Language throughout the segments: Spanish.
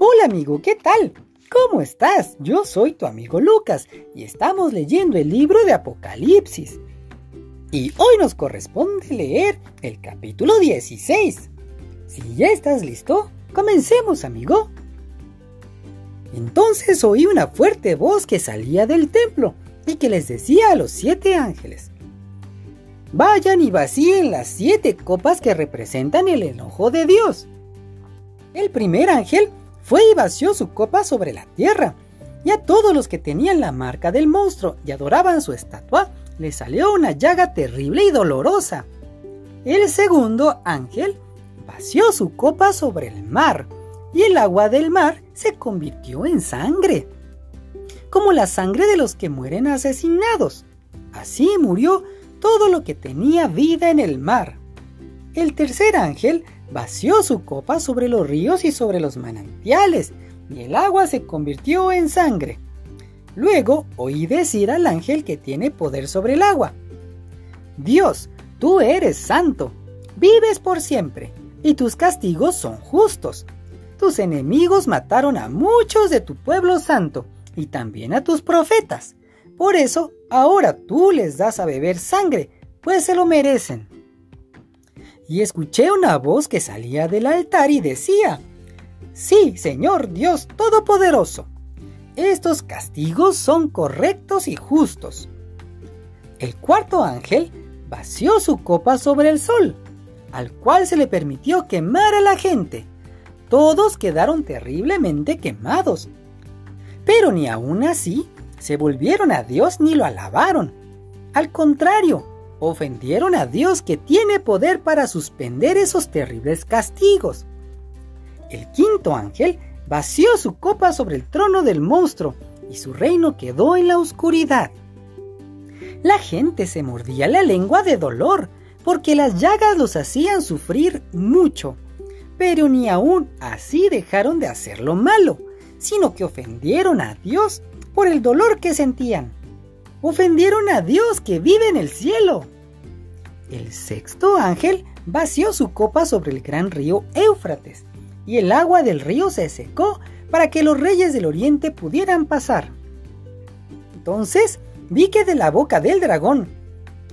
Hola amigo, ¿qué tal? ¿Cómo estás? Yo soy tu amigo Lucas y estamos leyendo el libro de Apocalipsis. Y hoy nos corresponde leer el capítulo 16. Si ya estás listo, comencemos amigo. Entonces oí una fuerte voz que salía del templo y que les decía a los siete ángeles, Vayan y vacíen las siete copas que representan el enojo de Dios. El primer ángel fue y vació su copa sobre la tierra, y a todos los que tenían la marca del monstruo y adoraban su estatua, le salió una llaga terrible y dolorosa. El segundo ángel vació su copa sobre el mar, y el agua del mar se convirtió en sangre, como la sangre de los que mueren asesinados. Así murió todo lo que tenía vida en el mar. El tercer ángel vació su copa sobre los ríos y sobre los manantiales, y el agua se convirtió en sangre. Luego oí decir al ángel que tiene poder sobre el agua, Dios, tú eres santo, vives por siempre, y tus castigos son justos. Tus enemigos mataron a muchos de tu pueblo santo, y también a tus profetas. Por eso, ahora tú les das a beber sangre, pues se lo merecen y escuché una voz que salía del altar y decía, Sí, Señor Dios Todopoderoso, estos castigos son correctos y justos. El cuarto ángel vació su copa sobre el sol, al cual se le permitió quemar a la gente. Todos quedaron terriblemente quemados. Pero ni aun así se volvieron a Dios ni lo alabaron. Al contrario, ofendieron a Dios que tiene poder para suspender esos terribles castigos. El quinto ángel vació su copa sobre el trono del monstruo y su reino quedó en la oscuridad. La gente se mordía la lengua de dolor porque las llagas los hacían sufrir mucho, pero ni aún así dejaron de hacer lo malo, sino que ofendieron a Dios por el dolor que sentían ofendieron a Dios que vive en el cielo. El sexto ángel vació su copa sobre el gran río Éufrates, y el agua del río se secó para que los reyes del oriente pudieran pasar. Entonces vi que de la boca del dragón,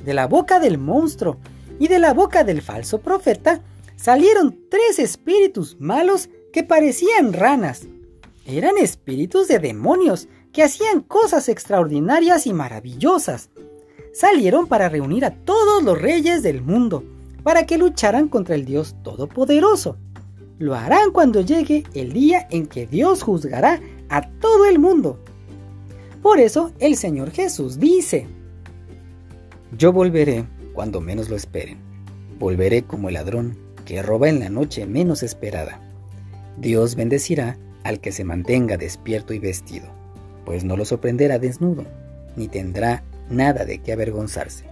de la boca del monstruo y de la boca del falso profeta salieron tres espíritus malos que parecían ranas. Eran espíritus de demonios que hacían cosas extraordinarias y maravillosas. Salieron para reunir a todos los reyes del mundo, para que lucharan contra el Dios Todopoderoso. Lo harán cuando llegue el día en que Dios juzgará a todo el mundo. Por eso el Señor Jesús dice, Yo volveré cuando menos lo esperen. Volveré como el ladrón que roba en la noche menos esperada. Dios bendecirá al que se mantenga despierto y vestido pues no lo sorprenderá desnudo, ni tendrá nada de qué avergonzarse.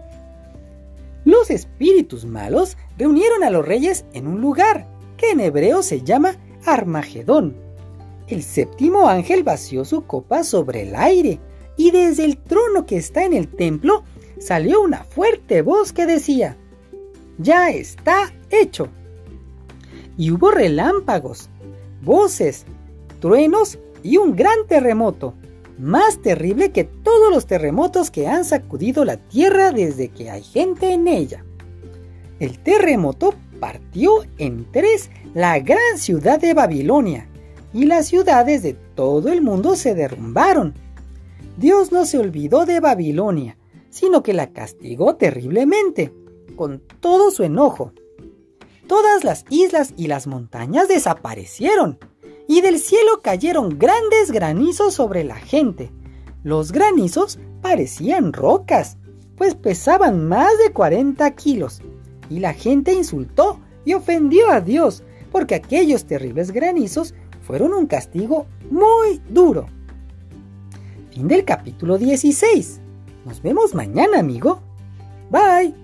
Los espíritus malos reunieron a los reyes en un lugar que en hebreo se llama Armagedón. El séptimo ángel vació su copa sobre el aire y desde el trono que está en el templo salió una fuerte voz que decía, Ya está hecho. Y hubo relámpagos, voces, truenos y un gran terremoto más terrible que todos los terremotos que han sacudido la tierra desde que hay gente en ella. El terremoto partió en tres la gran ciudad de Babilonia y las ciudades de todo el mundo se derrumbaron. Dios no se olvidó de Babilonia, sino que la castigó terriblemente, con todo su enojo. Todas las islas y las montañas desaparecieron y del cielo cayeron grandes granizos sobre la gente. Los granizos parecían rocas, pues pesaban más de 40 kilos, y la gente insultó y ofendió a Dios, porque aquellos terribles granizos fueron un castigo muy duro. Fin del capítulo 16. Nos vemos mañana, amigo. Bye.